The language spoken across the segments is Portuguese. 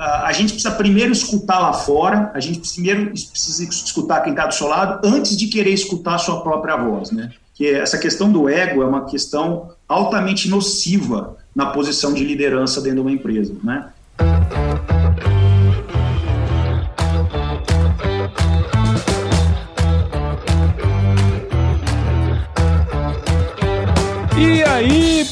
a gente precisa primeiro escutar lá fora, a gente primeiro precisa escutar quem está do seu lado antes de querer escutar a sua própria voz, né? Que essa questão do ego é uma questão altamente nociva na posição de liderança dentro de uma empresa, né?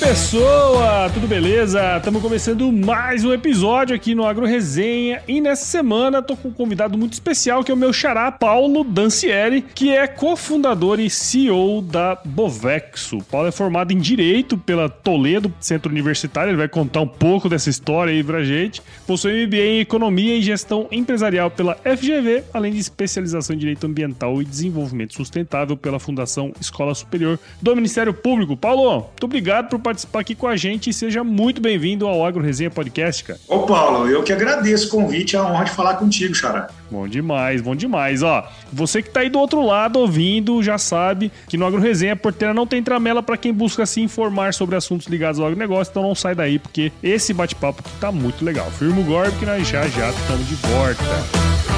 Pessoa, tudo beleza? Estamos começando mais um episódio aqui no Agro Resenha e nessa semana tô com um convidado muito especial que é o meu xará Paulo Dancieri, que é cofundador e CEO da Bovexo. Paulo é formado em Direito pela Toledo Centro Universitário, ele vai contar um pouco dessa história aí pra gente. Possui MBA em Economia e Gestão Empresarial pela FGV, além de especialização em Direito Ambiental e Desenvolvimento Sustentável pela Fundação Escola Superior do Ministério Público. Paulo, muito obrigado por participar aqui com a gente e seja muito bem-vindo ao Agro Resenha Podcast, cara. Ô, Paulo, eu que agradeço o convite, é a honra de falar contigo, Xará. Bom demais, bom demais. Ó, você que tá aí do outro lado ouvindo, já sabe que no Agro Resenha porteira não tem tramela para quem busca se informar sobre assuntos ligados ao agronegócio, então não sai daí, porque esse bate-papo tá muito legal. Firma o Gorb que nós já já estamos de volta.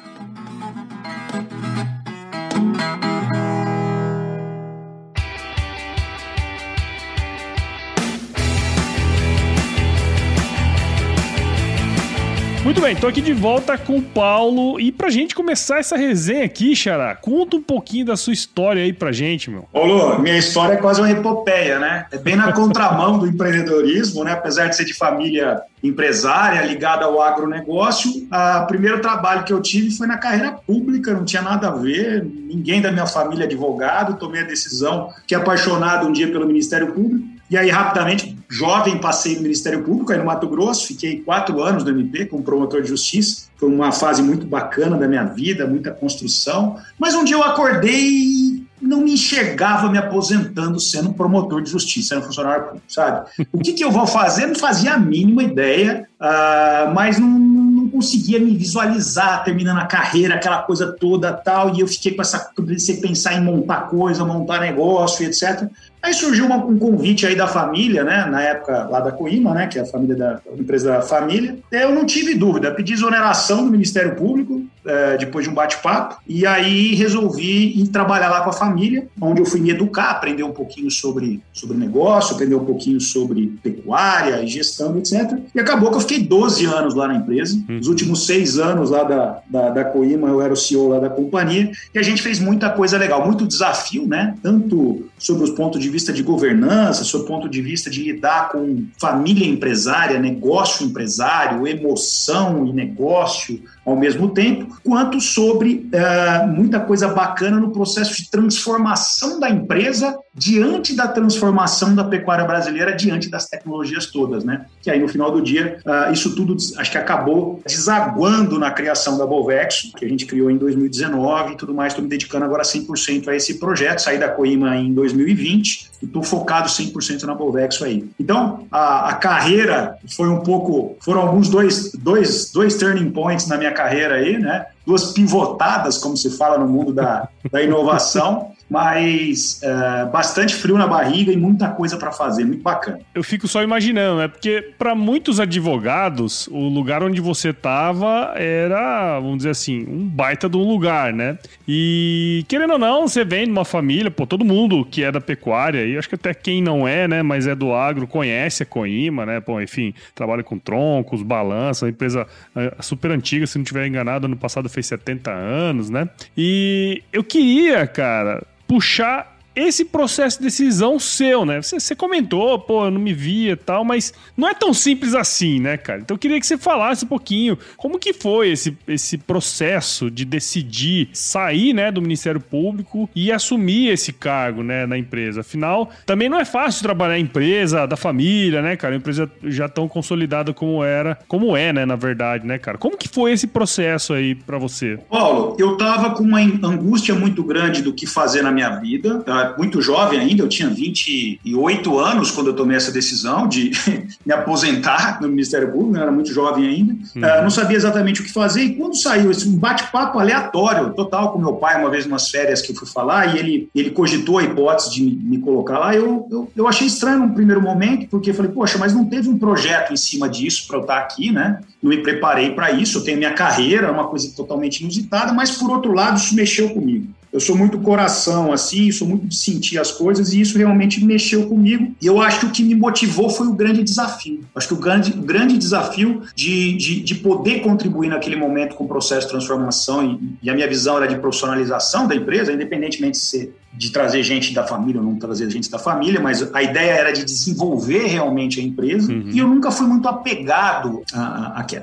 Muito bem, tô aqui de volta com o Paulo. E pra gente começar essa resenha aqui, Xará, conta um pouquinho da sua história aí pra gente, meu. Ô, Lu, minha história é quase uma epopeia, né? É bem na contramão do empreendedorismo, né? Apesar de ser de família empresária ligada ao agronegócio, o primeiro trabalho que eu tive foi na carreira pública, não tinha nada a ver, ninguém da minha família é advogado, tomei a decisão, que apaixonado um dia pelo Ministério Público, e aí, rapidamente, jovem, passei no Ministério Público, aí no Mato Grosso, fiquei quatro anos no MP como promotor de justiça. Foi uma fase muito bacana da minha vida, muita construção. Mas um dia eu acordei e não me enxergava me aposentando sendo promotor de justiça, sendo funcionário público, sabe? O que, que eu vou fazer? Não fazia a mínima ideia, uh, mas não, não conseguia me visualizar terminando a carreira, aquela coisa toda tal. E eu fiquei com essa. Comecei a pensar em montar coisa, montar negócio, etc. Aí surgiu uma, um convite aí da família, né? Na época lá da Coima, né? Que é a família da a empresa da família. Eu não tive dúvida, pedi exoneração do Ministério Público é, depois de um bate-papo e aí resolvi ir trabalhar lá com a família, onde eu fui me educar, aprender um pouquinho sobre sobre negócio, aprender um pouquinho sobre pecuária, gestão, etc. E acabou que eu fiquei 12 anos lá na empresa. Hum. Os últimos seis anos lá da, da, da Coima, eu era o CEO lá da companhia e a gente fez muita coisa legal, muito desafio, né? Tanto sobre os pontos de vista de governança, sob o ponto de vista de lidar com família empresária, negócio empresário, emoção e negócio ao mesmo tempo, quanto sobre uh, muita coisa bacana no processo de transformação da empresa diante da transformação da pecuária brasileira, diante das tecnologias todas, né? Que aí no final do dia, uh, isso tudo acho que acabou desaguando na criação da Bovexo, que a gente criou em 2019 e tudo mais. Estou me dedicando agora 100% a esse projeto, saí da Coima em 2020 e estou focado 100% na Bovexo aí. Então, a, a, carreira foi um pouco, foram alguns dois, dois, dois turning points na minha carreira aí, né? Duas pivotadas, como se fala no mundo da, da inovação. mas uh, bastante frio na barriga e muita coisa para fazer, muito bacana. Eu fico só imaginando, né? Porque para muitos advogados, o lugar onde você estava era, vamos dizer assim, um baita de um lugar, né? E querendo ou não, você vem de uma família, pô, todo mundo que é da pecuária, e acho que até quem não é, né, mas é do agro, conhece a Coima, né? Pô, enfim, trabalha com troncos, balança, empresa eh, super antiga, se não tiver enganado, ano passado fez 70 anos, né? E eu queria, cara, puxar esse processo de decisão seu, né? Você, você, comentou, pô, eu não me via tal, mas não é tão simples assim, né, cara? Então eu queria que você falasse um pouquinho como que foi esse, esse processo de decidir sair, né, do Ministério Público e assumir esse cargo, né, na empresa. Afinal, também não é fácil trabalhar em empresa da família, né, cara? Uma empresa já tão consolidada como era, como é, né, na verdade, né, cara? Como que foi esse processo aí para você? Paulo, eu tava com uma angústia muito grande do que fazer na minha vida, tá? Muito jovem ainda, eu tinha 28 anos quando eu tomei essa decisão de me aposentar no Ministério Público, eu era muito jovem ainda, uhum. uh, não sabia exatamente o que fazer, e quando saiu esse um bate-papo aleatório, total, com meu pai, uma vez umas férias que eu fui falar, e ele, ele cogitou a hipótese de me, me colocar lá, eu, eu, eu achei estranho no primeiro momento, porque eu falei, poxa, mas não teve um projeto em cima disso para eu estar aqui, né? Não me preparei para isso, eu tenho minha carreira, uma coisa totalmente inusitada, mas por outro lado, isso mexeu comigo. Eu sou muito coração, assim, sou muito de sentir as coisas e isso realmente mexeu comigo. E eu acho que o que me motivou foi o grande desafio. Acho que o grande, o grande desafio de, de, de poder contribuir naquele momento com o processo de transformação e, e a minha visão era de profissionalização da empresa, independentemente de ser de trazer gente da família ou não trazer gente da família, mas a ideia era de desenvolver realmente a empresa. Uhum. E eu nunca fui muito apegado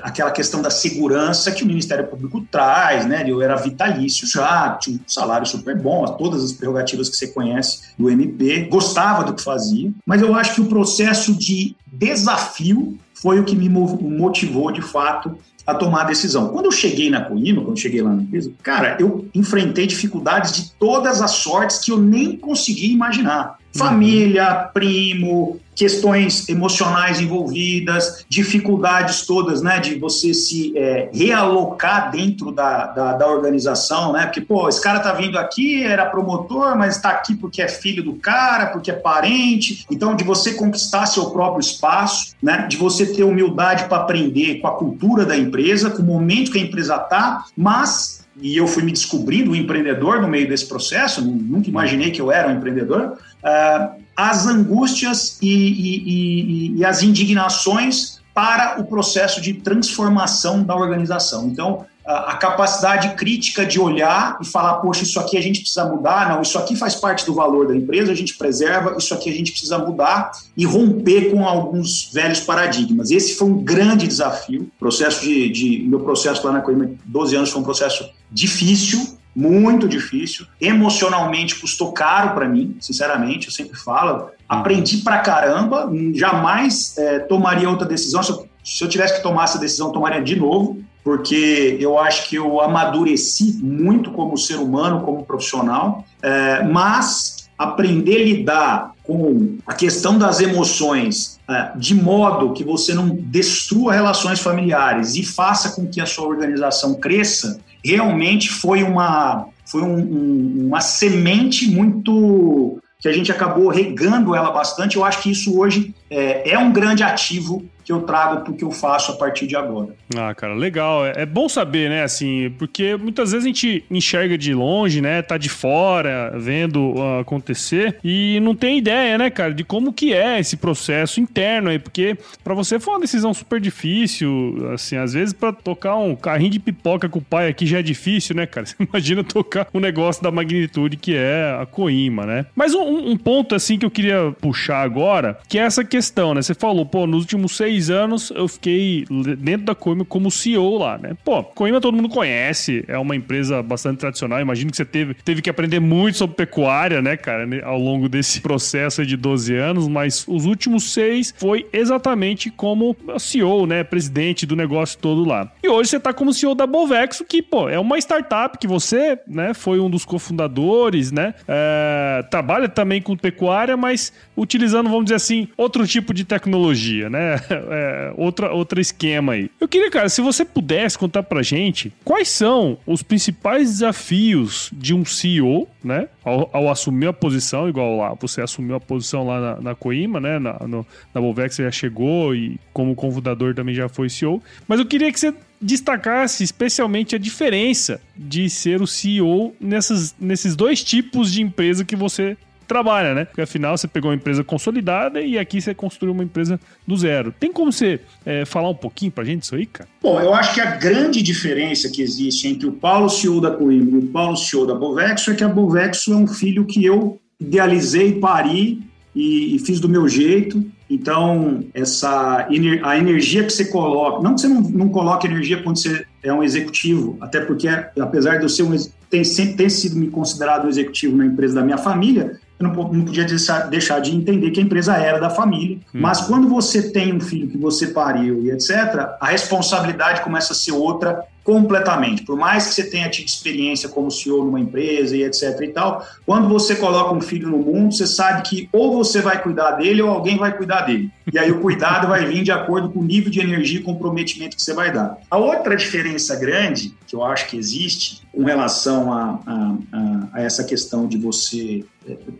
àquela questão da segurança que o Ministério Público traz, né? Eu era vitalício já, tinha um salário super bom, todas as prerrogativas que você conhece do MP, gostava do que fazia, mas eu acho que o processo de desafio foi o que me motivou de fato a tomar a decisão. Quando eu cheguei na Coima, quando eu cheguei lá na empresa, cara, eu enfrentei dificuldades de todas as sortes que eu nem conseguia imaginar. Família, primo, questões emocionais envolvidas, dificuldades todas, né, de você se é, realocar dentro da, da, da, organização, né, porque, pô, esse cara tá vindo aqui, era promotor, mas está aqui porque é filho do cara, porque é parente, então de você conquistar seu próprio espaço, né, de você ter humildade para aprender com a cultura da empresa, com o momento que a empresa tá, mas e eu fui me descobrindo um empreendedor no meio desse processo, nunca imaginei que eu era um empreendedor, uh, as angústias e, e, e, e, as indignações para o processo de transformação da organização. Então, a, capacidade crítica de olhar e falar, poxa, isso aqui a gente precisa mudar, não, isso aqui faz parte do valor da empresa, a gente preserva, isso aqui a gente precisa mudar e romper com alguns velhos paradigmas. Esse foi um grande desafio. Processo de, de meu processo lá na Coima, 12 anos, foi um processo difícil, muito difícil. Emocionalmente custou caro para mim, sinceramente, eu sempre falo. Aprendi pra caramba, jamais é, tomaria outra decisão. Se eu, se eu, tivesse que tomar essa decisão, tomaria de novo, porque eu acho que eu amadureci muito como ser humano, como profissional, é, mas aprender a lidar com a questão das emoções é, de modo que você não destrua relações familiares e faça com que a sua organização cresça, realmente foi uma, foi um, um, uma semente muito que a gente acabou regando ela bastante. Eu acho que isso hoje é, é um grande ativo que eu trago para o que eu faço a partir de agora. Ah, cara, legal. É, é, bom saber, né, assim, porque muitas vezes a gente enxerga de longe, né, tá de fora, vendo uh, acontecer e não tem ideia, né, cara, de como que é esse processo interno aí, porque para você foi uma decisão super difícil, assim, às vezes para tocar um carrinho de pipoca com o pai aqui já é difícil, né, cara? Você imagina tocar um negócio da magnitude que é a Coima, né? Mas um, um ponto, assim, que eu queria puxar agora, que é essa questão, né? Você falou, pô, nos últimos seis seis anos eu fiquei dentro da Coima como CEO lá, né? Pô, Coima todo mundo conhece, é uma empresa bastante tradicional. Imagino que você teve, teve que aprender muito sobre pecuária, né, cara, ao longo desse processo de 12 anos, mas os últimos seis foi exatamente como CEO, né, presidente do negócio todo lá. Hoje você está como CEO da Bovexo, que, pô, é uma startup que você, né, foi um dos cofundadores, né? É, trabalha também com pecuária, mas utilizando, vamos dizer assim, outro tipo de tecnologia, né? É, outra, outro esquema aí. Eu queria, cara, se você pudesse contar pra gente quais são os principais desafios de um CEO, né? Ao, ao assumir a posição, igual lá, você assumiu a posição lá na, na Coima, né? Na, no, na Bovex você já chegou e como cofundador também já foi CEO. Mas eu queria que você destacasse especialmente a diferença de ser o CEO nessas, nesses dois tipos de empresa que você trabalha, né? Porque afinal você pegou uma empresa consolidada e aqui você construiu uma empresa do zero. Tem como você é, falar um pouquinho pra gente isso aí, cara? Bom, eu acho que a grande diferença que existe entre o Paulo CEO da Coimbra e o Paulo CEO da Bovexo é que a Bovexo é um filho que eu idealizei, pari e, e fiz do meu jeito. Então, essa a energia que você coloca, não que você não, não coloque energia quando você é um executivo, até porque, apesar de eu ser um, tem, sempre ter sido me considerado um executivo na empresa da minha família, eu não, não podia deixar, de entender que a empresa era da família. Hum. Mas quando você tem um filho que você pariu e etc., a responsabilidade começa a ser outra completamente. Por mais que você tenha tido experiência como CEO numa empresa e etc e tal, quando você coloca um filho no mundo, você sabe que ou você vai cuidar dele ou alguém vai cuidar dele. E aí o cuidado vai vir de acordo com o nível de energia e comprometimento que você vai dar. A outra diferença grande que eu acho que existe com relação a, a, a, essa questão de você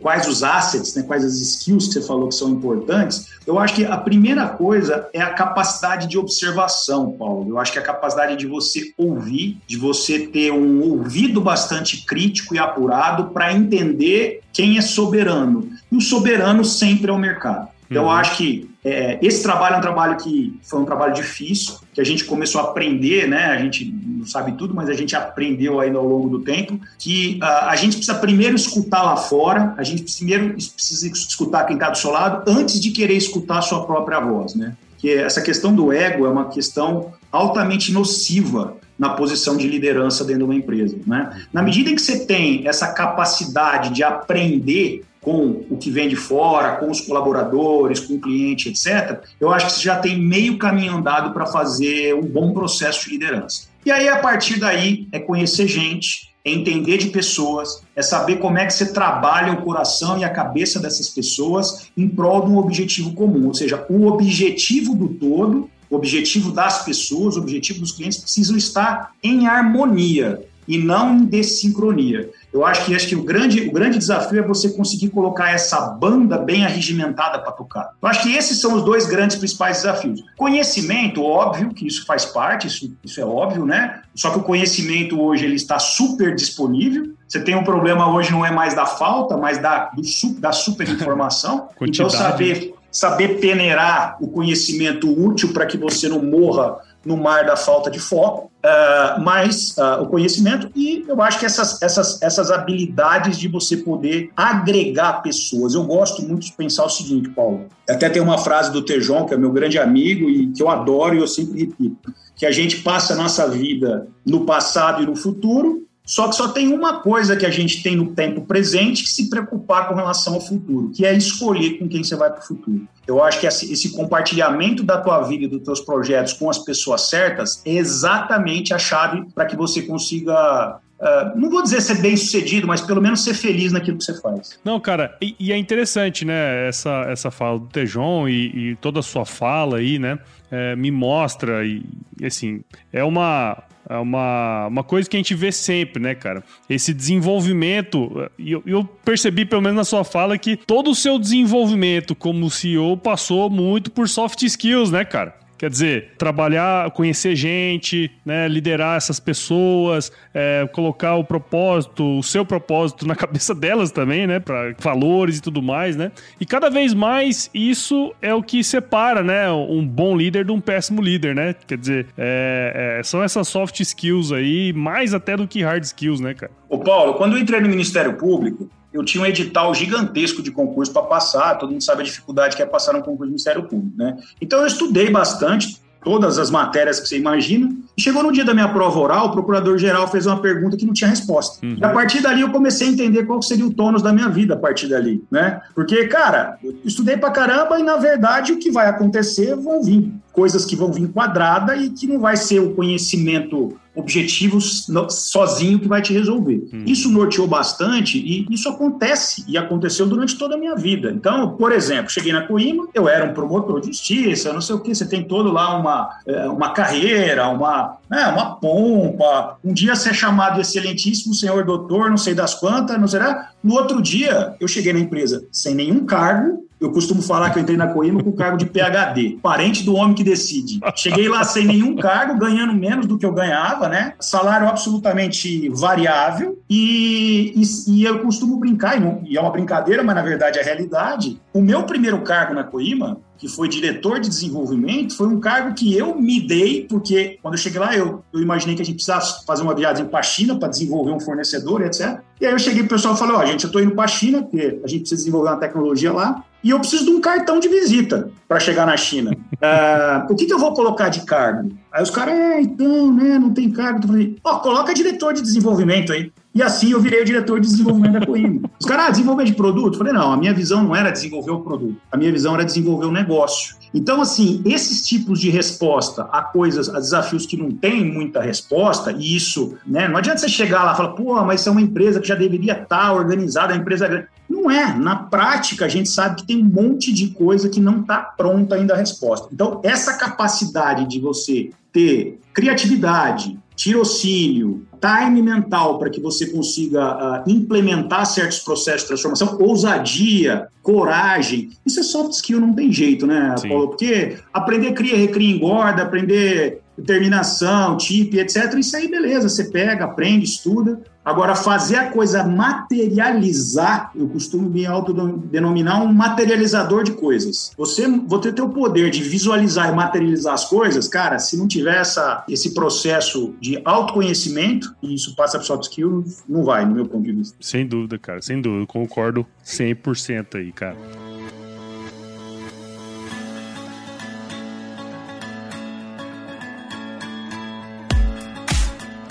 quais os assets, né, quais as skills que você falou que são importantes, eu acho que a primeira coisa é a capacidade de observação, Paulo. Eu acho que a capacidade de você ouvir, de você ter um ouvido bastante crítico e apurado para entender quem é soberano. E o soberano sempre é o mercado. Então, uhum. eu acho que é, esse trabalho é um trabalho que foi um trabalho difícil, que a gente começou a aprender, né? A gente não sabe tudo, mas a gente aprendeu ainda ao longo do tempo que uh, a gente precisa primeiro escutar lá fora, a gente primeiro precisa escutar quem está do seu lado antes de querer escutar a sua própria voz, né? Que essa questão do ego é uma questão altamente nociva na posição de liderança dentro de uma empresa. Né? Na medida em que você tem essa capacidade de aprender com o que vem de fora, com os colaboradores, com o cliente, etc., eu acho que você já tem meio caminho andado para fazer um bom processo de liderança. E aí, a partir daí, é conhecer gente, é entender de pessoas, é saber como é que você trabalha o coração e a cabeça dessas pessoas em prol de um objetivo comum, ou seja, o objetivo do todo o objetivo das pessoas, o objetivo dos clientes precisam estar em harmonia e não em desincronia. Eu acho que, acho que o, grande, o grande desafio é você conseguir colocar essa banda bem arregimentada para tocar. Eu acho que esses são os dois grandes principais desafios. Conhecimento, óbvio que isso faz parte, isso, isso é óbvio, né? Só que o conhecimento hoje ele está super disponível. Você tem um problema hoje não é mais da falta, mas da, do, da superinformação. então, saber saber peneirar o conhecimento útil para que você não morra no mar da falta de foco, mas uh, o conhecimento e eu acho que essas, essas, essas habilidades de você poder agregar pessoas. Eu gosto muito de pensar o seguinte, Paulo. Até tem uma frase do Tejon, que é meu grande amigo e que eu adoro e eu sempre repito, que a gente passa a nossa vida no passado e no futuro só que só tem uma coisa que a gente tem no tempo presente que se preocupar com relação ao futuro, que é escolher com quem você vai para o futuro. Eu acho que esse compartilhamento da tua vida e dos teus projetos com as pessoas certas é exatamente a chave para que você consiga Uh, não vou dizer ser bem sucedido, mas pelo menos ser feliz naquilo que você faz. Não, cara, e, e é interessante, né? Essa, essa fala do Tejon e, e toda a sua fala aí, né? É, me mostra e, assim, é uma é uma, uma coisa que a gente vê sempre, né, cara? Esse desenvolvimento. E eu, eu, percebi, pelo menos na sua fala, que todo o seu desenvolvimento como CEO passou muito por soft skills, né, cara? Quer dizer, trabalhar, conhecer gente, né, liderar essas pessoas, é, colocar o propósito, o seu propósito na cabeça delas também, né, para valores e tudo mais, né? E cada vez mais isso é o que separa, né, um bom líder de um péssimo líder, né? Quer dizer, é, é, são essas soft skills aí, mais até do que hard skills, né, cara? Ô Paulo, quando eu entrei no Ministério Público, eu tinha um edital gigantesco de concurso para passar, todo mundo sabe a dificuldade que é passar um concurso do Ministério Público, né? Então eu estudei bastante todas as matérias que você imagina Chegou no dia da minha prova oral, o procurador-geral fez uma pergunta que não tinha resposta. Uhum. E a partir dali eu comecei a entender qual seria o tônus da minha vida a partir dali, né? Porque, cara, eu estudei pra caramba e, na verdade, o que vai acontecer vão vir coisas que vão vir quadrada e que não vai ser o conhecimento objetivos sozinho que vai te resolver. Hum. Isso norteou bastante e isso acontece e aconteceu durante toda a minha vida. Então, por exemplo, cheguei na Coima, eu era um promotor de justiça, não sei o que, você tem todo lá uma, é, uma carreira, uma, né, uma pompa. Um dia ser chamado de excelentíssimo senhor doutor, não sei das quantas, não será? No outro dia, eu cheguei na empresa sem nenhum cargo, eu costumo falar que eu entrei na Coima com cargo de PHD, parente do homem que decide. Cheguei lá sem nenhum cargo, ganhando menos do que eu ganhava, né? Salário absolutamente variável. E, e, e eu costumo brincar, e, é uma brincadeira, mas na verdade é realidade. O meu primeiro cargo na Coima que foi diretor de desenvolvimento, foi um cargo que eu me dei, porque quando eu cheguei lá, eu, eu imaginei que a gente precisasse fazer uma viagem para a China para desenvolver um fornecedor, etc. E aí eu cheguei pro pessoal e falei, ó, oh, gente, eu estou indo para a China, porque a gente precisa desenvolver uma tecnologia lá, e eu preciso de um cartão de visita para chegar na China. Uh, o que, que, eu vou colocar de cargo? Aí os caras, é, então, né, não tem cargo. Eu falei, ó, oh, coloca diretor de desenvolvimento aí. E assim eu virei o diretor de desenvolvimento da Coimbra. Os caras, ah, desenvolver de produto? Eu falei, não, a minha visão não era desenvolver o produto, a minha visão era desenvolver o negócio. Então, assim, esses tipos de resposta a coisas, a desafios que não têm muita resposta, e isso, né, não adianta você chegar lá e falar, pô, mas isso é uma empresa que já deveria estar organizada, a empresa grande. Não é. Na prática, a gente sabe que tem um monte de coisa que não está pronta ainda a resposta. Então, essa capacidade de você ter criatividade, tirocínio, time mental para que você consiga uh, implementar certos processos de transformação, ousadia, coragem, isso é soft skill, não tem jeito, né, Sim. Paulo? Porque aprender cria, recria, engorda, aprender determinação, tip, etc. Isso aí, beleza, você pega, aprende, estuda. Agora, fazer a coisa materializar, eu costumo me autodenominar um materializador de coisas. Você, você ter o poder de visualizar e materializar as coisas, cara, se não tiver essa, esse processo de autoconhecimento, e isso passa para soft skill, não vai, no meu ponto de vista. Sem dúvida, cara, sem dúvida. Concordo 100% aí, cara.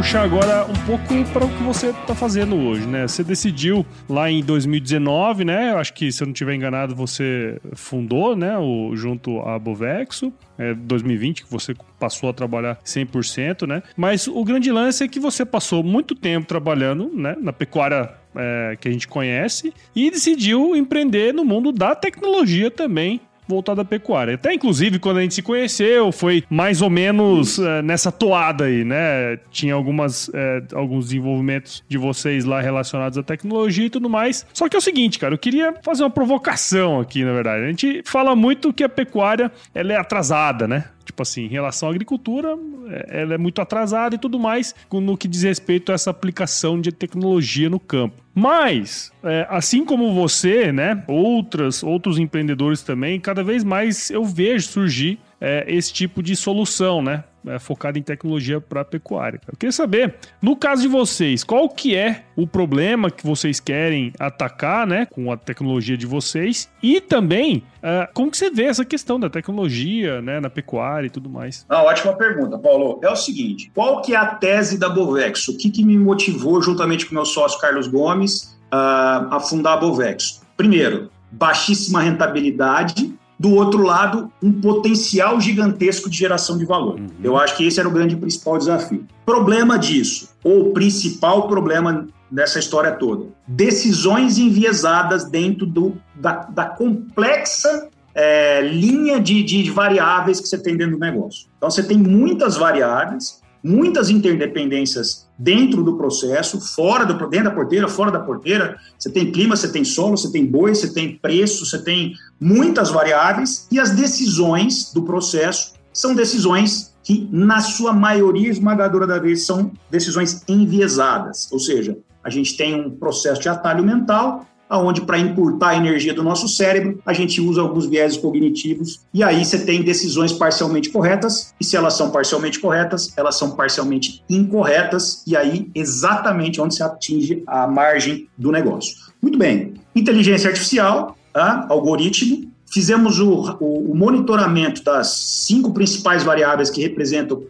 Puxar agora um pouco para o que você está fazendo hoje, né? Você decidiu lá em 2019, né? Eu acho que, se eu não estiver enganado, você fundou, né? O, junto à Bovexo. É 2020 que você passou a trabalhar 100%, né? Mas o grande lance é que você passou muito tempo trabalhando, né? Na pecuária é, que a gente conhece e decidiu empreender no mundo da tecnologia também voltado à pecuária. Até inclusive quando a gente se conheceu, foi mais ou menos uh, nessa toada aí, né? Tinha algumas uh, alguns desenvolvimentos de vocês lá relacionados à tecnologia e tudo mais. Só que é o seguinte, cara, eu queria fazer uma provocação aqui, na verdade. A gente fala muito que a pecuária ela é atrasada, né? Tipo assim, em relação à agricultura, é, ela é muito atrasada e tudo mais no que diz respeito a essa aplicação de tecnologia no campo. Mas, é, assim como você, né, outras, outros empreendedores também, cada vez mais eu vejo surgir é, esse tipo de solução, né? É, focada em tecnologia para pecuária. Eu queria saber, no caso de vocês, qual que é o problema que vocês querem atacar, né, com a tecnologia de vocês e também uh, como que você vê essa questão da tecnologia, né, na pecuária e tudo mais? Ah, ótima pergunta, Paulo. É o seguinte, qual que é a tese da Bovex? O que, que me motivou, juntamente com meu sócio Carlos Gomes, uh, a fundar a Bovex? Primeiro, baixíssima rentabilidade do outro lado, um potencial gigantesco de geração de valor. Uhum. Eu acho que esse era o grande principal desafio. Problema disso, ou o principal problema dessa história toda, decisões enviesadas dentro do, da, da complexa é, linha de, de variáveis que você tem dentro do negócio. Então, você tem muitas variáveis, muitas interdependências dentro do processo, fora do dentro da porteira, fora da porteira. Você tem clima, você tem solo, você tem boi, você tem preço, você tem muitas variáveis e as decisões do processo são decisões que, na sua maioria esmagadora da vez, são decisões enviesadas, ou seja, a gente tem um processo de atalho mental aonde para encurtar a energia do nosso cérebro, a gente usa alguns viéses cognitivos e aí você tem decisões parcialmente corretas e se elas são parcialmente corretas, elas são parcialmente incorretas e aí exatamente onde se atinge a margem do negócio. Muito bem, inteligência artificial, tá? algoritmo, fizemos o, o, o, monitoramento das cinco principais variáveis que representam,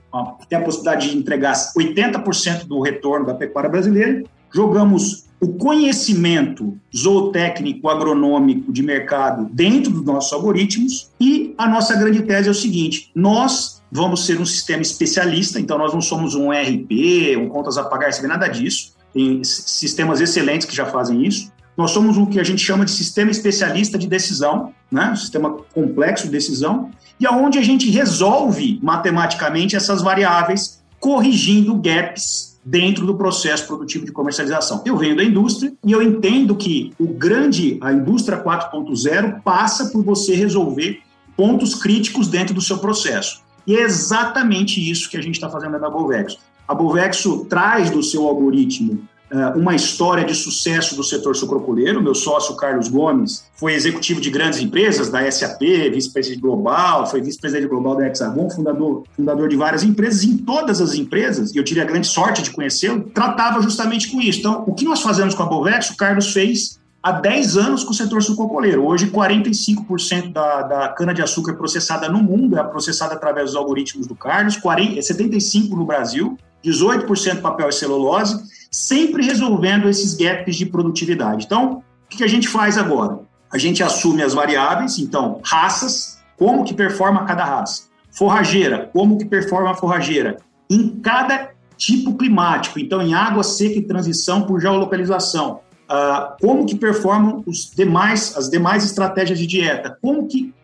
tem a possibilidade de entregar 80% do retorno da pecuária brasileira, jogamos o conhecimento zootécnico, agronômico de mercado dentro dos nossos algoritmos e a nossa grande tese é o seguinte: nós vamos ser um sistema especialista, então nós não somos um RP, um contas a pagar, nada disso. Tem sistemas excelentes que já fazem isso. Nós somos o que a gente chama de sistema especialista de decisão, né? um sistema complexo de decisão, e aonde a gente resolve matematicamente essas variáveis, corrigindo gaps dentro do processo produtivo de comercialização. Eu venho da indústria e eu entendo que o grande, a indústria 4.0 passa por você resolver pontos críticos dentro do seu processo. E é exatamente isso que a gente está fazendo na Bovexo. A Bovexo traz do seu algoritmo uma história de sucesso do setor sucrocoleiro. Meu sócio, Carlos Gomes, foi executivo de grandes empresas, da SAP, vice-presidente global, foi vice-presidente global da Hexagon, fundador, fundador de várias empresas. Em todas as empresas, e eu tive a grande sorte de conhecê-lo, tratava justamente com isso. Então, o que nós fazemos com a Bovex, o Carlos fez há 10 anos com o setor sucrocoleiro. Hoje, 45% da, da cana-de-açúcar processada no mundo é processada através dos algoritmos do Carlos, 40, 75% no Brasil, 18% papel e celulose, sempre resolvendo esses gaps de produtividade. Então, o que a gente faz agora? A gente assume as variáveis, então, raças, como que performa cada raça. Forrageira, como que performa a forrageira. Em cada tipo climático, então, em água seca e transição por geolocalização. Uh, como que performam os demais, as demais estratégias de dieta. Como que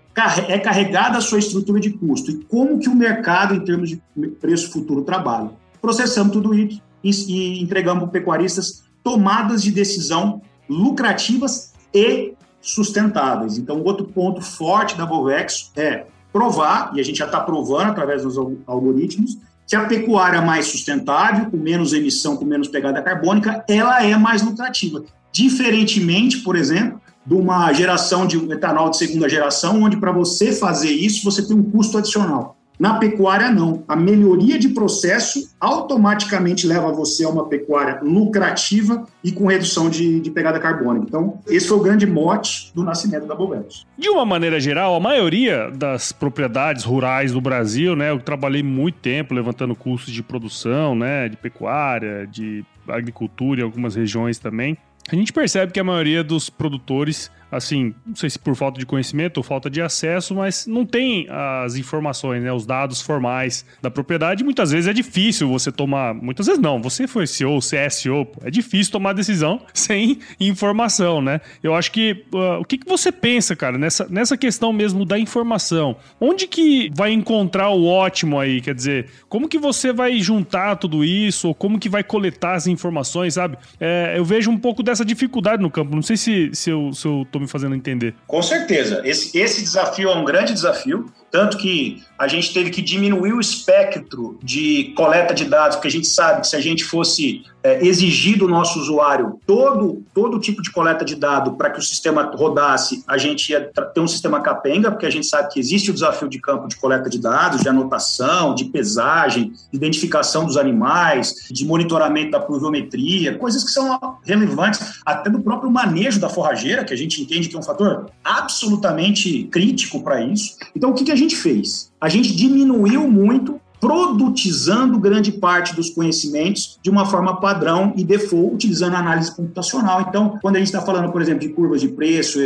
é carregada a sua estrutura de custo e como que o mercado, em termos de preço futuro, trabalha processamos tudo isso e, entregamos para pecuaristas tomadas de decisão lucrativas e sustentáveis. Então, outro ponto forte da Bovex é provar, e a gente já está provando através dos algoritmos, que a pecuária mais sustentável, com menos emissão, com menos pegada carbônica, ela é mais lucrativa. Diferentemente, por exemplo, de uma geração de etanol de segunda geração, onde para você fazer isso, você tem um custo adicional. Na pecuária, não. A melhoria de processo automaticamente leva você a uma pecuária lucrativa e com redução de, de pegada carbônica. Então, esse foi o grande mote do nascimento da Bovetos. De uma maneira geral, a maioria das propriedades rurais do Brasil, né, eu trabalhei muito tempo levantando custos de produção, né, de pecuária, de agricultura em algumas regiões também. A gente percebe que a maioria dos produtores assim, não sei se por falta de conhecimento ou falta de acesso, mas não tem as informações, né, os dados formais da propriedade. Muitas vezes é difícil você tomar, muitas vezes não, você foi CEO, CEO, é difícil tomar decisão sem informação, né? Eu acho que uh, o que, que você pensa, cara, nessa, nessa questão mesmo da informação? Onde que vai encontrar o ótimo aí? Quer dizer, como que você vai juntar tudo isso ou como que vai coletar as informações, sabe? É, eu vejo um pouco dessa dificuldade no campo. Não sei se, se eu, se eu tô me fazendo entender. Com certeza. Esse, esse desafio é um grande desafio. Tanto que a gente teve que diminuir o espectro de coleta de dados, porque a gente sabe que se a gente fosse é, exigir do nosso usuário todo, todo tipo de coleta de dado para que o sistema rodasse, a gente ia ter um sistema capenga, porque a gente sabe que existe o desafio de campo de coleta de dados, de anotação, de pesagem, identificação dos animais, de monitoramento da pluviometria, coisas que são relevantes até do próprio manejo da forrageira, que a gente entende que é um fator absolutamente crítico para isso. Então, o que, que a gente fez? A gente diminuiu muito produtizando grande parte dos conhecimentos de uma forma padrão e default, utilizando análise computacional. Então, quando a gente está falando, por exemplo, de curvas de preço,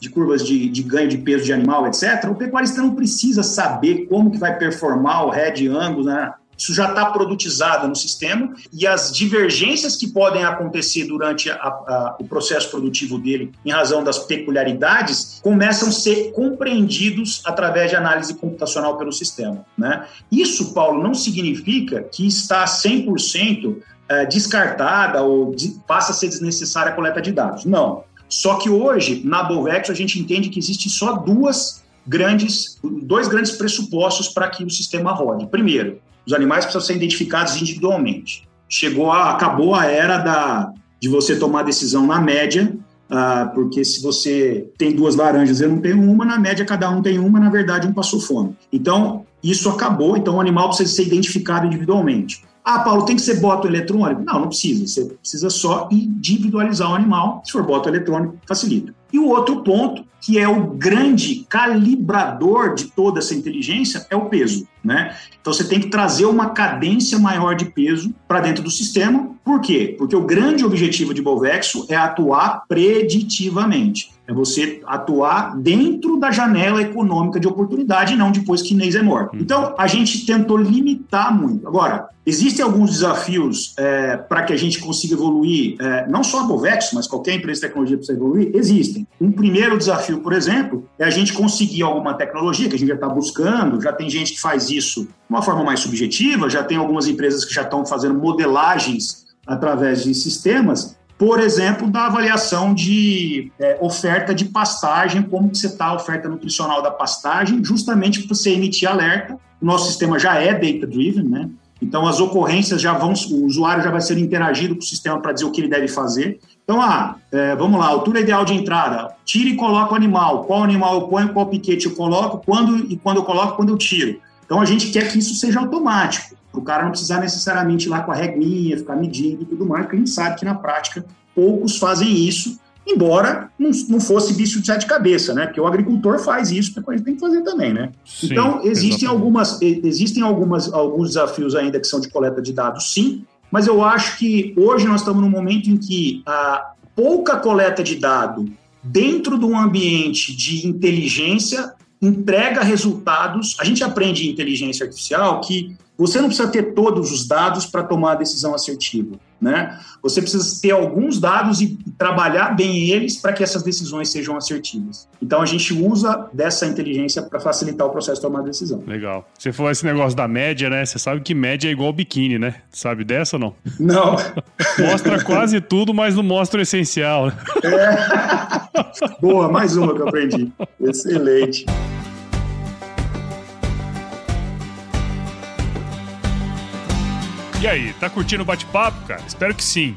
de curvas de, de, ganho de peso de animal, etc., o pecuarista não precisa saber como que vai performar o head angle, né? Isso já está produtizado no sistema e as divergências que podem acontecer durante a, a, o processo produtivo dele, em razão das peculiaridades, começam a ser compreendidos através de análise computacional pelo sistema. Né? Isso, Paulo, não significa que está 100% é, descartada ou passa a ser desnecessária a coleta de dados. Não. Só que hoje, na Bovex, a gente entende que existem só duas grandes, dois grandes pressupostos para que o sistema rode. Primeiro, os animais precisam ser identificados individualmente. Chegou a, acabou a era da, de você tomar decisão na média, uh, porque se você tem duas laranjas e eu não tenho uma, na média cada um tem uma, na verdade um passou fome. Então, isso acabou, então o animal precisa ser identificado individualmente. Ah, Paulo, tem que ser boto eletrônico? Não, não precisa. Você precisa só individualizar o animal. Se for boto eletrônico, facilita. E o outro ponto, que é o grande calibrador de toda essa inteligência, é o peso. Né? Então você tem que trazer uma cadência maior de peso para dentro do sistema. Por quê? Porque o grande objetivo de Bovexo é atuar preditivamente. É você atuar dentro da janela econômica de oportunidade, não depois que Inês é morto. Uhum. Então, a gente tentou limitar muito. Agora, existem alguns desafios é, para que a gente consiga evoluir, é, não só a Bovex, mas qualquer empresa de tecnologia precisa evoluir, existem. Um primeiro desafio, por exemplo, é a gente conseguir alguma tecnologia que a gente já está buscando, já tem gente que faz isso de uma forma mais subjetiva, já tem algumas empresas que já estão fazendo modelagens através de sistemas, por exemplo, da avaliação de é, oferta de pastagem, como que você está a oferta nutricional da pastagem, justamente para você emitir alerta. O nosso sistema já é data-driven, né? Então, as ocorrências já vão, o usuário já vai ser interagido com o sistema para dizer o que ele deve fazer. Então, ah, é, vamos lá, altura ideal de entrada, tira e coloca o animal, qual animal eu ponho, qual piquete eu coloco, quando e quando eu coloco, quando eu tiro. Então, a gente quer que isso seja automático o cara não precisar necessariamente ir lá com a reguinha, ficar medindo e tudo mais, porque a gente sabe que na prática poucos fazem isso, embora não, não fosse bicho de sete cabeça, né? Porque o agricultor faz isso, porque a gente tem que fazer também, né? Sim, então, existem algumas, existem algumas, alguns desafios ainda que são de coleta de dados, sim, mas eu acho que hoje nós estamos num momento em que a pouca coleta de dado dentro de um ambiente de inteligência entrega resultados. A gente aprende em inteligência artificial que você não precisa ter todos os dados para tomar a decisão assertiva. Né? Você precisa ter alguns dados e trabalhar bem eles para que essas decisões sejam assertivas. Então a gente usa dessa inteligência para facilitar o processo de tomar decisão. Legal. Você falou esse negócio da média, né? Você sabe que média é igual biquíni, né? Sabe dessa ou não? Não. mostra quase tudo, mas não mostra o essencial. É. Boa, mais uma que eu aprendi. Excelente. E aí, tá curtindo o bate-papo, cara? Espero que sim.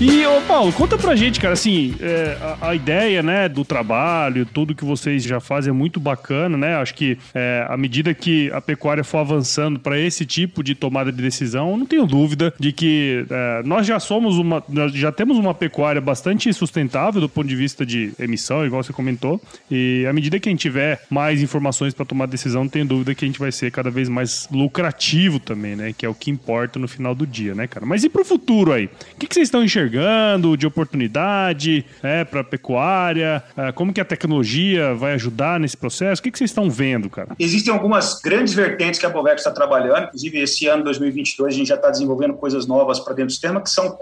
E, ô Paulo, conta pra gente, cara, assim, é, a, a, ideia, né, do trabalho, tudo que vocês já fazem é muito bacana, né? Acho que é, à medida que a pecuária for avançando para esse tipo de tomada de decisão, não tenho dúvida de que é, nós já somos uma, já temos uma pecuária bastante sustentável do ponto de vista de emissão, igual você comentou, e à medida que a gente tiver mais informações para tomar decisão, não tenho dúvida que a gente vai ser cada vez mais lucrativo também, né? Que é o que importa no final do dia, né, cara? Mas e pro futuro aí? O que, que vocês estão enxergando? Enxergando de oportunidade é, para a pecuária? É, como que a tecnologia vai ajudar nesse processo? O que, que vocês estão vendo, cara? Existem algumas grandes vertentes que a Bovex está trabalhando, inclusive esse ano, 2022, a gente já está desenvolvendo coisas novas para dentro do sistema que são,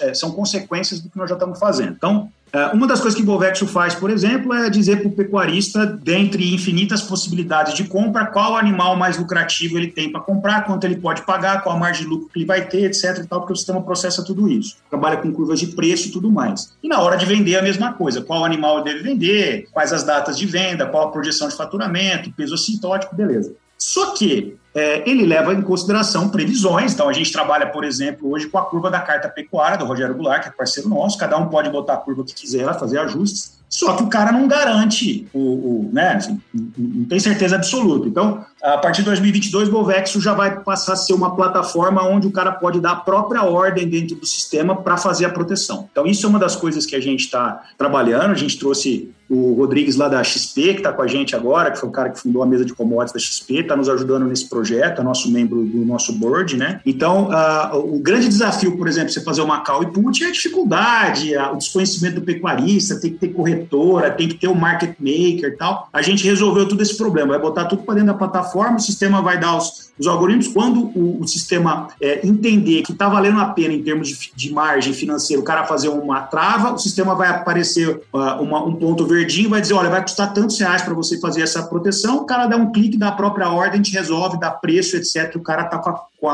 é, são consequências do que nós já estamos fazendo. Então, uma das coisas que o Bovexo faz, por exemplo, é dizer para o pecuarista, dentre infinitas possibilidades de compra, qual animal mais lucrativo ele tem para comprar, quanto ele pode pagar, qual a margem de lucro que ele vai ter, etc. E tal, porque o sistema processa tudo isso. Trabalha com curvas de preço e tudo mais. E na hora de vender, a mesma coisa. Qual animal deve vender, quais as datas de venda, qual a projeção de faturamento, peso assintótico, beleza. Só que é, ele leva em consideração previsões. Então, a gente trabalha, por exemplo, hoje com a curva da carta pecuária do Rogério Goulart, que é parceiro nosso. Cada um pode botar a curva que quiser, fazer ajustes. Só que o cara não garante o, o né, assim, não tem certeza absoluta. Então, a partir de 2022, o Bovexo já vai passar a ser uma plataforma onde o cara pode dar a própria ordem dentro do sistema para fazer a proteção. Então, isso é uma das coisas que a gente está trabalhando. A gente trouxe o Rodrigues lá da XP, que está com a gente agora, que foi o cara que fundou a mesa de commodities da XP, está nos ajudando nesse projeto, é nosso membro do nosso board, né? Então, uh, o grande desafio, por exemplo, você fazer uma call e put é a dificuldade, o desconhecimento do pecuarista, tem que ter corretora, tem que ter o market maker e tal. A gente resolveu todo esse problema, vai botar tudo para dentro da plataforma, o sistema vai dar os, os algoritmos. Quando o, o sistema é, entender que está valendo a pena em termos de, de margem financeira o cara fazer uma trava, o sistema vai aparecer uh, uma, um ponto verdinho, vai dizer, olha, vai custar tantos reais para você fazer essa proteção, o cara dá um clique da própria ordem, te resolve, dá preço, etc. O cara tá com a, com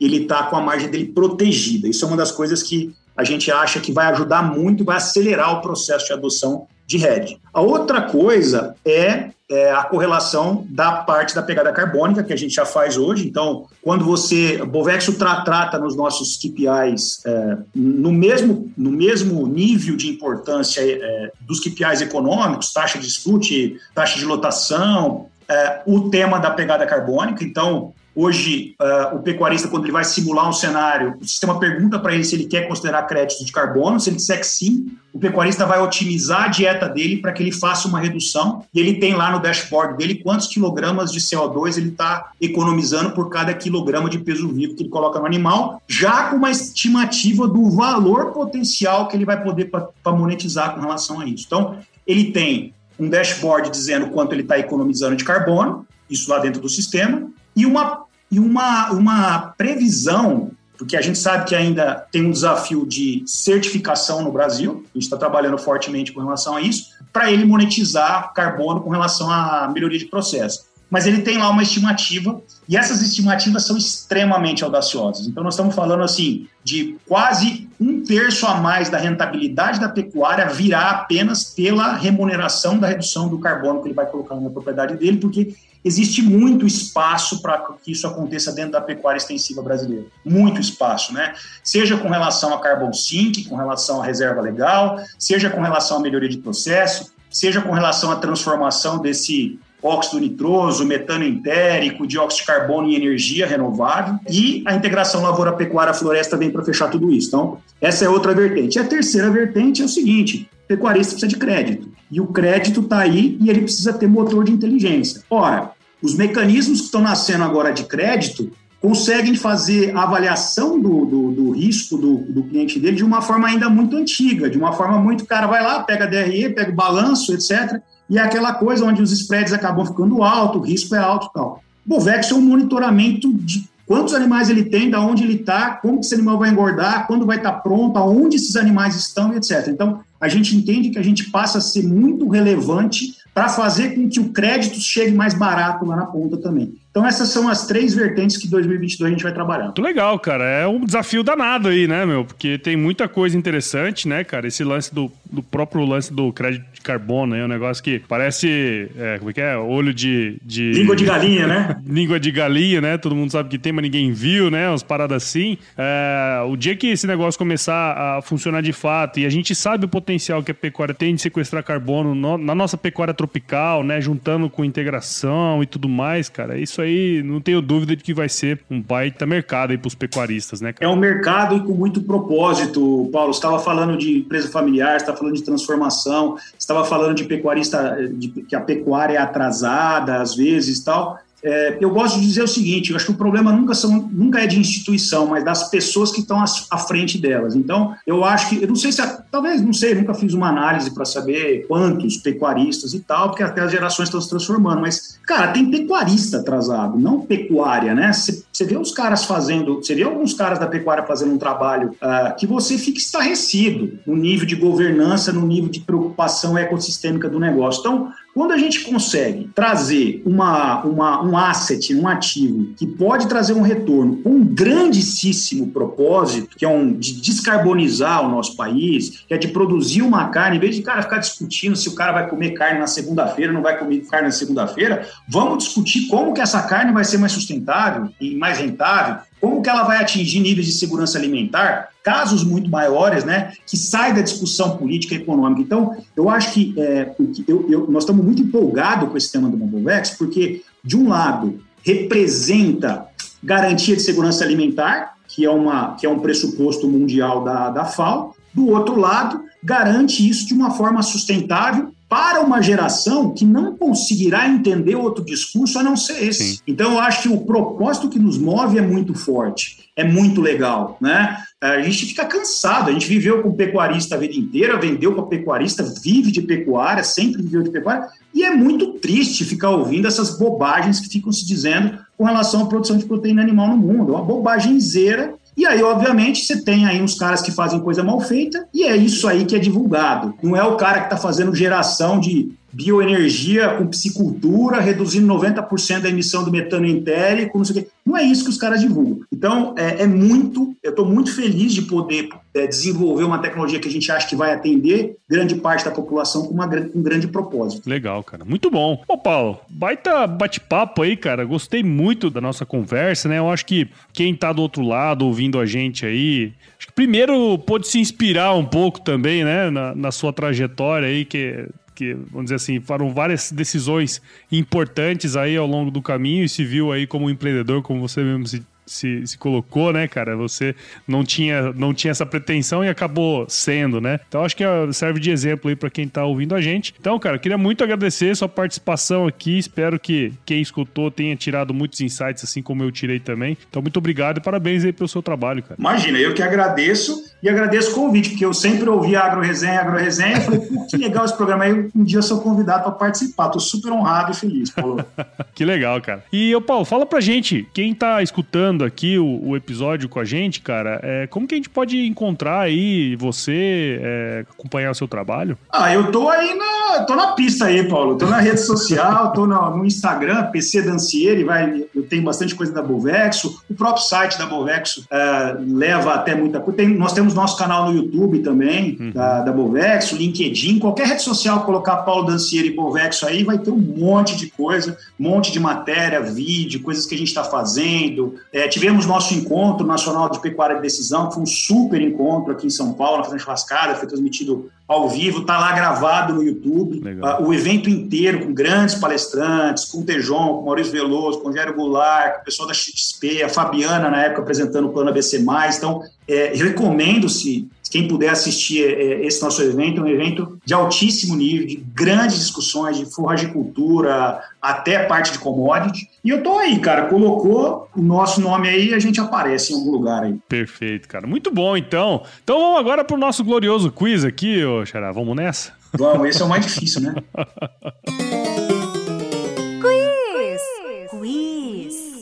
ele tá com a margem dele protegida. Isso é uma das coisas que a gente acha que vai ajudar muito, vai acelerar o processo de adoção de RED. A outra coisa é, é, a correlação da parte da pegada carbônica, que a gente já faz hoje. Então, quando você. Bovexo tra, trata nos nossos KPIs é, no, mesmo, no mesmo nível de importância é, dos KPIs econômicos, taxa de discute, taxa de lotação, é, o tema da pegada carbônica. Então, Hoje, uh, o pecuarista, quando ele vai simular um cenário, o sistema pergunta para ele se ele quer considerar crédito de carbono. Se ele disser que sim, o pecuarista vai otimizar a dieta dele para que ele faça uma redução. E ele tem lá no dashboard dele quantos quilogramas de CO2 ele está economizando por cada quilograma de peso vivo que ele coloca no animal, já com uma estimativa do valor potencial que ele vai poder para monetizar com relação a isso. Então, ele tem um dashboard dizendo quanto ele está economizando de carbono, isso lá dentro do sistema, e uma e uma, uma previsão, porque a gente sabe que ainda tem um desafio de certificação no Brasil, a gente está trabalhando fortemente com relação a isso, para ele monetizar carbono com relação à melhoria de processo. Mas ele tem lá uma estimativa, e essas estimativas são extremamente audaciosas. Então, nós estamos falando assim de quase um terço a mais da rentabilidade da pecuária virá apenas pela remuneração da redução do carbono que ele vai colocar na propriedade dele, porque existe muito espaço para que isso aconteça dentro da pecuária extensiva brasileira. Muito espaço, né? Seja com relação a carbon sink, com relação à reserva legal, seja com relação à melhoria de processo, seja com relação à transformação desse óxido nitroso, metano entérico, dióxido de carbono em energia renovável e a integração lavoura-pecuária-floresta vem para fechar tudo isso. Então, essa é outra vertente. E a terceira vertente é o seguinte, o pecuarista precisa de crédito. E o crédito está aí e ele precisa ter motor de inteligência. Ora, os mecanismos que estão nascendo agora de crédito conseguem fazer a avaliação do, do, do risco do, do, cliente dele de uma forma ainda muito antiga, de uma forma muito, cara, vai lá, pega DRE, pega o balanço, etc. E é aquela coisa onde os spreads acabam ficando alto, o risco é alto e tal. Bovex é um monitoramento de quantos animais ele tem, da onde ele está, como esse animal vai engordar, quando vai estar tá pronto, aonde esses animais estão, etc. Então, a gente entende que a gente passa a ser muito relevante para fazer com que o crédito chegue mais barato lá na ponta também. Então essas são as três vertentes que 2022 a gente vai trabalhar. Muito legal, cara. É um desafio danado aí, né, meu? Porque tem muita coisa interessante, né, cara? Esse lance do, do próprio lance do crédito de carbono, é um negócio que parece, é, como é que é? Olho de, de... Língua de galinha, né? Língua de galinha, né? Todo mundo sabe que tem, mas ninguém viu, né? Umas paradas assim. É, o dia que esse negócio começar a funcionar de fato e a gente sabe o potencial que a pecuária tem de sequestrar carbono no, na nossa pecuária tropical, né? Juntando com integração e tudo mais, cara. Isso aí, não tenho dúvida de que vai ser um baita mercado aí pros pecuaristas, né? Cara? É um mercado e com muito propósito, Paulo. Você estava falando de empresa familiar, está falando de transformação, estava falando de pecuarista, de, que a pecuária é atrasada às vezes tal. É, eu gosto de dizer o seguinte: eu acho que o problema nunca, são, nunca é de instituição, mas das pessoas que estão à frente delas. Então, eu acho que, eu não sei se, talvez, não sei, nunca fiz uma análise para saber quantos pecuaristas e tal, porque até as gerações estão se transformando. Mas, cara, tem pecuarista atrasado, não pecuária, né? Você vê os caras fazendo, você vê alguns caras da pecuária fazendo um trabalho uh, que você fica estarrecido no nível de governança, no nível de preocupação ecossistêmica do negócio. Então, quando a gente consegue trazer uma, uma, um asset, um ativo, que pode trazer um retorno com um grandíssimo propósito, que é um de descarbonizar o nosso país, que é de produzir uma carne, em vez de cara ficar discutindo se o cara vai comer carne na segunda-feira, não vai comer carne na segunda-feira, vamos discutir como que essa carne vai ser mais sustentável e mais rentável, como que ela vai atingir níveis de segurança alimentar, casos muito maiores, né, que sai da discussão política e econômica. Então, eu acho que é, eu, eu, nós estamos muito empolgados com esse tema do Mobovex, porque, de um lado, representa garantia de segurança alimentar, que é, uma, que é um pressuposto mundial da, da FAO, do outro lado, garante isso de uma forma sustentável para uma geração que não conseguirá entender outro discurso a não ser esse. Sim. Então, eu acho que o propósito que nos move é muito forte, é muito legal, né? A gente fica cansado, a gente viveu com pecuarista a vida inteira, vendeu para pecuarista, vive de pecuária, sempre viveu de pecuária, e é muito triste ficar ouvindo essas bobagens que ficam se dizendo com relação à produção de proteína animal no mundo. É uma bobagemzeira e aí, obviamente, você tem aí uns caras que fazem coisa mal feita, e é isso aí que é divulgado. Não é o cara que está fazendo geração de bioenergia com piscicultura, reduzindo 90% da emissão do metano entérico, não sei o quê. Não é isso que os caras divulgam. Então, é, é muito, eu estou muito feliz de poder é, desenvolver uma tecnologia que a gente acha que vai atender grande parte da população com, uma, com um grande propósito. Legal, cara. Muito bom. Ô, Paulo, baita bate-papo aí, cara. Gostei muito da nossa conversa, né? Eu acho que quem está do outro lado ouvindo a gente aí, acho que primeiro pode se inspirar um pouco também, né, na, na sua trajetória aí, que que, vamos dizer assim, foram várias decisões importantes aí ao longo do caminho e se viu aí como empreendedor, como você mesmo se se, se colocou, né, cara? Você não tinha, não tinha essa pretensão e acabou sendo, né? Então acho que serve de exemplo aí para quem tá ouvindo a gente. Então, cara, queria muito agradecer sua participação aqui. Espero que quem escutou tenha tirado muitos insights, assim como eu tirei também. Então, muito obrigado e parabéns aí pelo seu trabalho, cara. Imagina, eu que agradeço e agradeço o convite, porque eu sempre ouvi Agro Resenha, Agro Resenha, e falei, pô, que legal esse programa aí. Um dia eu sou convidado para participar. Tô super honrado e feliz, Paulo. que legal, cara. E, eu, Paulo, fala pra gente, quem tá escutando aqui o, o, episódio com a gente, cara, é, como que a gente pode encontrar aí você, é, acompanhar o seu trabalho? Ah, eu tô aí na, tô na pista aí, Paulo. Tô na rede social, tô no, no Instagram, PC Dancieri, vai, eu tenho bastante coisa da Bovexo. O próprio site da Bovexo é, leva até muita coisa. Tem, nós temos nosso canal no YouTube também, uhum. da, da Bovexo, LinkedIn, qualquer rede social colocar Paulo Dancieri e Bovexo aí, vai ter um monte de coisa, um monte de matéria, vídeo, coisas que a gente está fazendo. É, tivemos nosso encontro nacional de pecuária de decisão, que foi um super encontro aqui em São Paulo, na Fazenda Churrascada, foi transmitido ao vivo, está lá gravado no YouTube. Uh, o evento inteiro, com grandes palestrantes, com o Tejon, com o Maurício Veloso, com o Gério Goulart, com o pessoal da XP, a Fabiana, na época, apresentando o plano ABC. Então, é, recomendo-se quem puder assistir é, é, esse nosso evento, é um evento de altíssimo nível, de grandes discussões de forragicultura até parte de commodity. E eu tô aí, cara, colocou o nosso nome aí, a gente aparece em algum lugar aí. Perfeito, cara. Muito bom, então. Então vamos agora pro nosso glorioso quiz aqui, ô Xará. Vamos nessa? Vamos, esse é o mais difícil, né?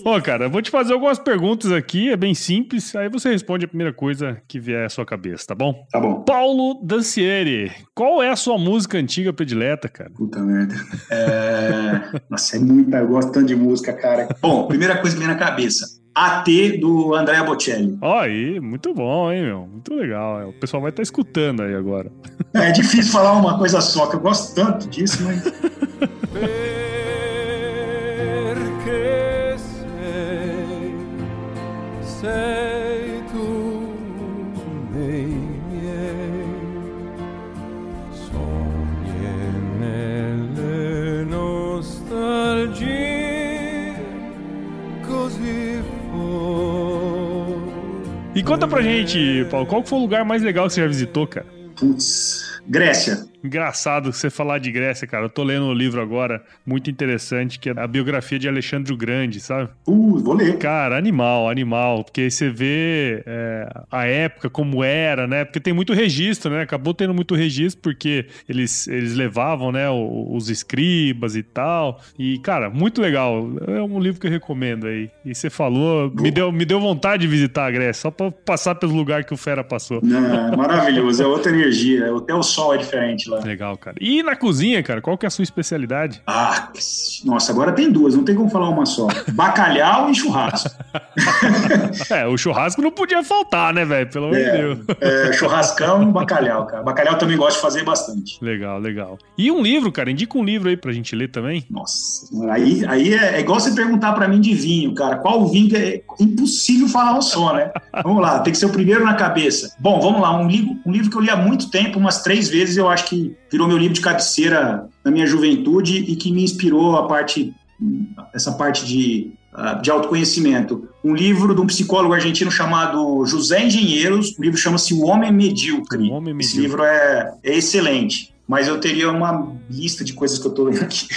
Ô, cara. Vou te fazer algumas perguntas aqui, é bem simples. Aí você responde a primeira coisa que vier à sua cabeça, tá bom? Tá bom. Paulo Dancieri, qual é a sua música antiga predileta, cara? Puta merda. É... Nossa, é muita. Eu gosto tanto de música, cara. Bom, primeira coisa que vem na cabeça. AT do Andrea Bocelli. Ó, aí, muito bom, hein, meu? Muito legal. O pessoal vai estar tá escutando aí agora. É, é difícil falar uma coisa só, que eu gosto tanto disso, mas. conta pra gente, Paulo, qual foi o lugar mais legal que você já visitou, cara? Putz, Grécia. Engraçado você falar de Grécia, cara. Eu tô lendo um livro agora muito interessante, que é a biografia de Alexandre o Grande, sabe? Uh, vou ler. Cara, animal, animal. Porque aí você vê é, a época, como era, né? Porque tem muito registro, né? Acabou tendo muito registro, porque eles, eles levavam, né, os escribas e tal. E, cara, muito legal. É um livro que eu recomendo aí. E você falou, me deu, me deu vontade de visitar a Grécia, só pra passar pelo lugar que o Fera passou. Não, maravilhoso, é outra energia. Até o sol é diferente lá. Legal, cara. E na cozinha, cara, qual que é a sua especialidade? Ah, nossa, agora tem duas, não tem como falar uma só. Bacalhau e churrasco. é, o churrasco não podia faltar, né, velho? Pelo amor de é, Deus. É, churrascão e bacalhau, cara. Bacalhau também gosto de fazer bastante. Legal, legal. E um livro, cara, indica um livro aí pra gente ler também. Nossa, aí, aí é, é igual você perguntar para mim de vinho, cara. Qual vinho que é impossível falar um só, né? vamos lá, tem que ser o primeiro na cabeça. Bom, vamos lá, um livro, um livro que eu li há muito tempo, umas três vezes, eu acho que virou meu livro de cabeceira na minha juventude e que me inspirou a parte essa parte de, de autoconhecimento. Um livro de um psicólogo argentino chamado José Engenheiros, o livro chama-se O Homem Medíocre. O Homem Medíocre. Esse livro é, é excelente mas eu teria uma lista de coisas que eu tô lendo aqui.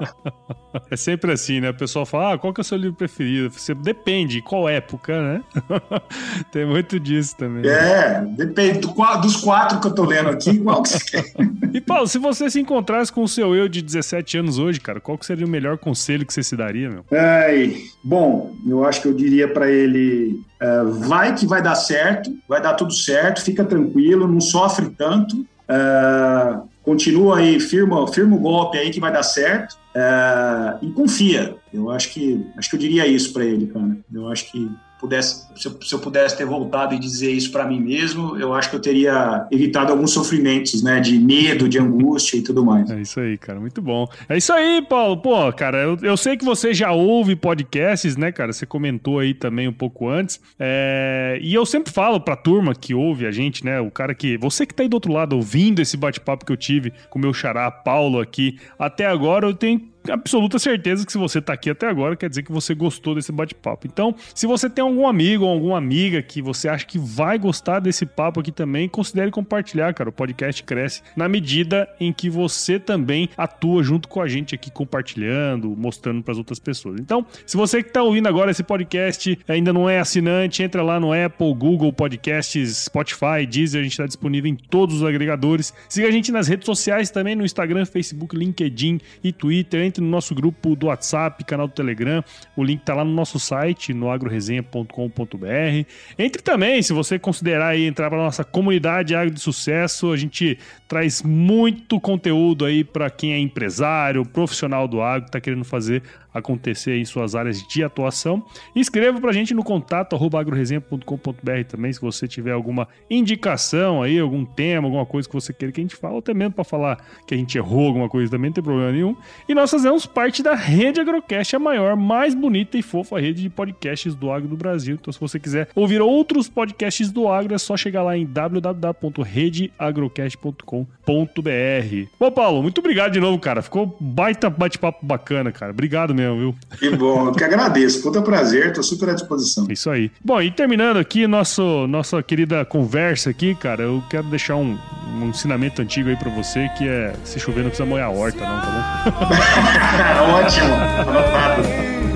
é sempre assim, né? O pessoal fala, ah, qual que é o seu livro preferido? Você depende, qual época, né? Tem muito disso também. É, depende do, dos quatro que eu tô lendo aqui, qual que você quer? e Paulo, se você se encontrasse com o seu eu de 17 anos hoje, cara, qual que seria o melhor conselho que você se daria, meu? Ai, bom, eu acho que eu diria para ele, uh, vai que vai dar certo, vai dar tudo certo, fica tranquilo, não sofre tanto, Uh, continua aí, firma, firma o golpe aí que vai dar certo uh, e confia. Eu acho que acho que eu diria isso para ele, cara. Eu acho que pudesse, se eu, se eu, pudesse ter voltado e dizer isso para mim mesmo, eu acho que eu teria evitado alguns sofrimentos, né, de medo, de angústia e tudo mais. É isso aí, cara, muito bom. É isso aí, Paulo. Pô, cara, eu, eu sei que você já ouve podcasts, né, cara? Você comentou aí também um pouco antes. É... E eu sempre falo pra turma que ouve a gente, né, o cara que. Você que tá aí do outro lado ouvindo esse bate-papo que eu tive com o meu xará Paulo aqui, até agora eu tenho absoluta certeza que se você tá aqui até agora, quer dizer que você gostou desse bate-papo. Então, se você tem algum amigo ou alguma amiga que você acha que vai gostar desse papo aqui também, considere compartilhar, cara. O podcast cresce na medida em que você também atua junto com a gente aqui, compartilhando, mostrando para as outras pessoas. Então, se você que tá ouvindo agora esse podcast ainda não é assinante, entra lá no Apple, Google Podcasts, Spotify, Deezer, a gente está disponível em todos os agregadores. Siga a gente nas redes sociais também, no Instagram, Facebook, LinkedIn e Twitter. Entre no nosso grupo do WhatsApp, canal do Telegram. O link tá lá no nosso site, no agroresenha.com.br. Entre também, se você considerar aí entrar para nossa comunidade Agro de Sucesso, a gente traz muito conteúdo aí para quem é empresário, profissional do agro, está querendo fazer acontecer em suas áreas de atuação. Escreva para a gente no contato agroresenha.com.br também, se você tiver alguma indicação aí, algum tema, alguma coisa que você queira que a gente fale, ou até mesmo para falar que a gente errou alguma coisa também, não tem problema nenhum. E nós fazemos parte da Rede Agrocast, a maior, mais bonita e fofa rede de podcasts do agro do Brasil. Então, se você quiser ouvir outros podcasts do agro, é só chegar lá em www.redeagrocast.com.br. Bom, Paulo, muito obrigado de novo, cara. Ficou baita bate-papo bacana, cara. Obrigado mesmo viu? Que bom, eu que agradeço. Puta prazer, tô super à disposição. Isso aí. Bom, e terminando aqui nosso, nossa querida conversa aqui, cara, eu quero deixar um, um ensinamento antigo aí pra você, que é se chover não precisa molhar a horta, não, tá bom? Ótimo.